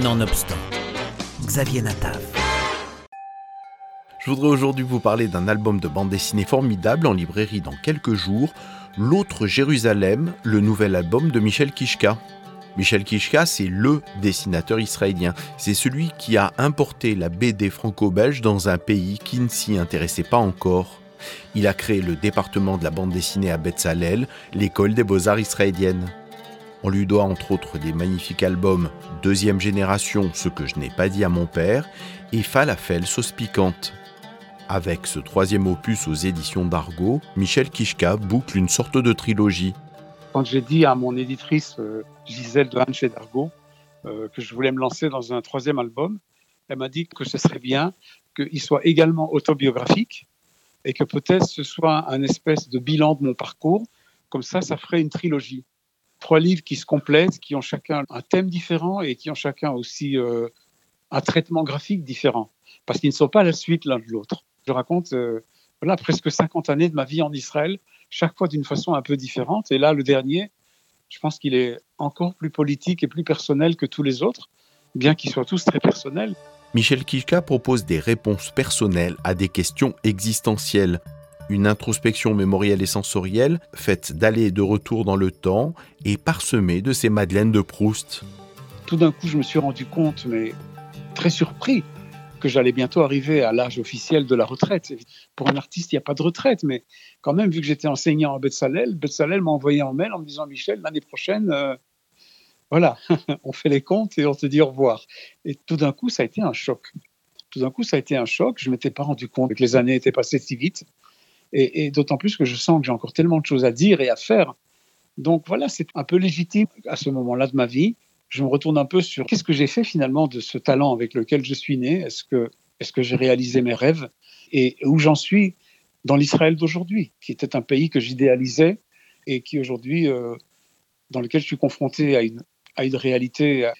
Nonobstant, Xavier Natav. Je voudrais aujourd'hui vous parler d'un album de bande dessinée formidable en librairie dans quelques jours, L'autre Jérusalem, le nouvel album de Michel Kishka. Michel Kishka, c'est LE dessinateur israélien. C'est celui qui a importé la BD franco-belge dans un pays qui ne s'y intéressait pas encore. Il a créé le département de la bande dessinée à Betzalel, l'école des beaux-arts israéliennes. On lui doit entre autres des magnifiques albums Deuxième génération, ce que je n'ai pas dit à mon père, et Falafel sauce piquante. Avec ce troisième opus aux éditions d'Argo, Michel Kishka boucle une sorte de trilogie. Quand j'ai dit à mon éditrice euh, Gisèle de Hanche d'Argo euh, que je voulais me lancer dans un troisième album, elle m'a dit que ce serait bien qu'il soit également autobiographique et que peut-être ce soit un espèce de bilan de mon parcours. Comme ça, ça ferait une trilogie trois livres qui se complètent, qui ont chacun un thème différent et qui ont chacun aussi euh, un traitement graphique différent, parce qu'ils ne sont pas la suite l'un de l'autre. Je raconte euh, voilà, presque 50 années de ma vie en Israël, chaque fois d'une façon un peu différente. Et là, le dernier, je pense qu'il est encore plus politique et plus personnel que tous les autres, bien qu'ils soient tous très personnels. Michel Kishka propose des réponses personnelles à des questions existentielles une introspection mémorielle et sensorielle, faite d'aller et de retour dans le temps et parsemée de ces madeleines de Proust. Tout d'un coup, je me suis rendu compte, mais très surpris, que j'allais bientôt arriver à l'âge officiel de la retraite. Pour un artiste, il n'y a pas de retraite, mais quand même, vu que j'étais enseignant à Betzalel, Betzalel m'a envoyé un mail en me disant Michel, l'année prochaine, euh, voilà, on fait les comptes et on te dit au revoir. Et tout d'un coup, ça a été un choc. Tout d'un coup, ça a été un choc. Je ne m'étais pas rendu compte que les années étaient passées si vite. Et, d'autant plus que je sens que j'ai encore tellement de choses à dire et à faire. Donc voilà, c'est un peu légitime à ce moment-là de ma vie. Je me retourne un peu sur qu'est-ce que j'ai fait finalement de ce talent avec lequel je suis né? Est-ce que, est que j'ai réalisé mes rêves? Et où j'en suis dans l'Israël d'aujourd'hui, qui était un pays que j'idéalisais et qui aujourd'hui, euh, dans lequel je suis confronté à une, à une réalité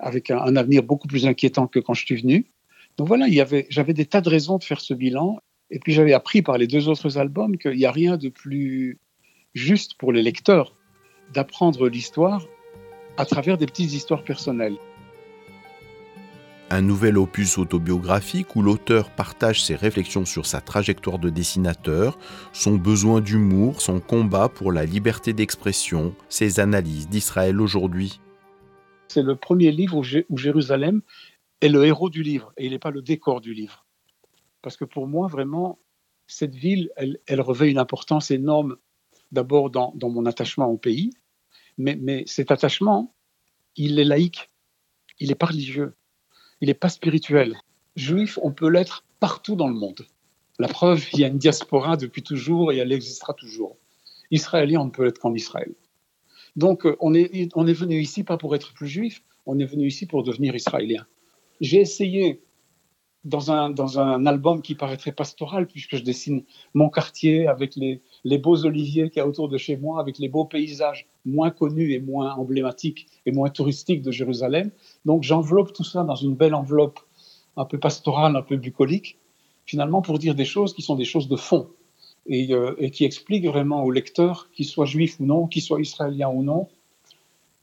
avec un, un, avenir beaucoup plus inquiétant que quand je suis venu. Donc voilà, j'avais des tas de raisons de faire ce bilan et puis j'avais appris par les deux autres albums qu'il n'y a rien de plus juste pour les lecteurs d'apprendre l'histoire à travers des petites histoires personnelles. Un nouvel opus autobiographique où l'auteur partage ses réflexions sur sa trajectoire de dessinateur, son besoin d'humour, son combat pour la liberté d'expression, ses analyses d'Israël aujourd'hui. C'est le premier livre où, Jérusalem est le héros du livre et il n'est pas le décor du livre parce que pour moi, vraiment, cette ville, elle, revêt une importance énorme, d'abord dans, mon attachement au pays, mais, cet attachement, il est laïque, il est pas religieux, il n'est pas spirituel. Juif, on peut l'être partout dans le monde. La preuve, il y a une diaspora depuis toujours et elle existera toujours. Israélien, on ne peut être qu'en Israël. Donc, euh, on est, on est venu ici pas pour être plus juif, on est venu ici pour devenir israélien. J'ai essayé dans un, dans un album qui paraîtrait pastoral, puisque je dessine mon quartier avec les, les beaux oliviers qu'il y a autour de chez moi, avec les beaux paysages moins connus et moins emblématiques et moins touristiques de Jérusalem. Donc j'enveloppe tout ça dans une belle enveloppe un peu pastorale, un peu bucolique, finalement pour dire des choses qui sont des choses de fond et, euh, et qui expliquent vraiment au lecteur, qu'il soit juif ou non, qu'il soit israélien ou non,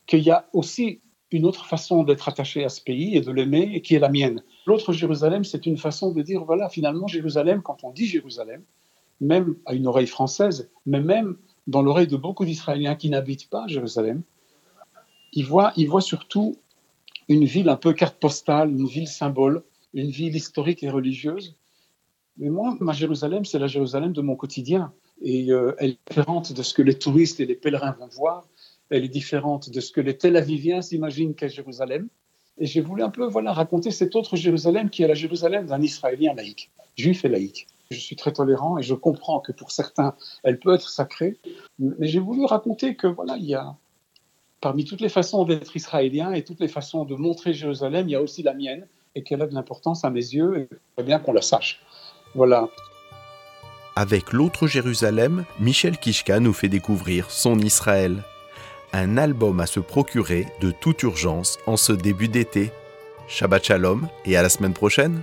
qu'il y a aussi une autre façon d'être attaché à ce pays et de l'aimer, et qui est la mienne. L'autre Jérusalem, c'est une façon de dire, voilà, finalement, Jérusalem, quand on dit Jérusalem, même à une oreille française, mais même dans l'oreille de beaucoup d'Israéliens qui n'habitent pas Jérusalem, ils voient, ils voient surtout une ville un peu carte postale, une ville symbole, une ville historique et religieuse. Mais moi, ma Jérusalem, c'est la Jérusalem de mon quotidien. Et euh, elle est différente de ce que les touristes et les pèlerins vont voir elle est différente de ce que les Tel Aviviens s'imaginent qu'est Jérusalem. Et j'ai voulu un peu voilà, raconter cette autre Jérusalem qui est la Jérusalem d'un Israélien laïque, juif et laïque. Je suis très tolérant et je comprends que pour certains, elle peut être sacrée. Mais j'ai voulu raconter que voilà, il y a parmi toutes les façons d'être israélien et toutes les façons de montrer Jérusalem, il y a aussi la mienne et qu'elle a de l'importance à mes yeux et il bien qu'on la sache. Voilà. Avec l'autre Jérusalem, Michel Kishka nous fait découvrir son Israël un album à se procurer de toute urgence en ce début d'été. Shabbat Shalom et à la semaine prochaine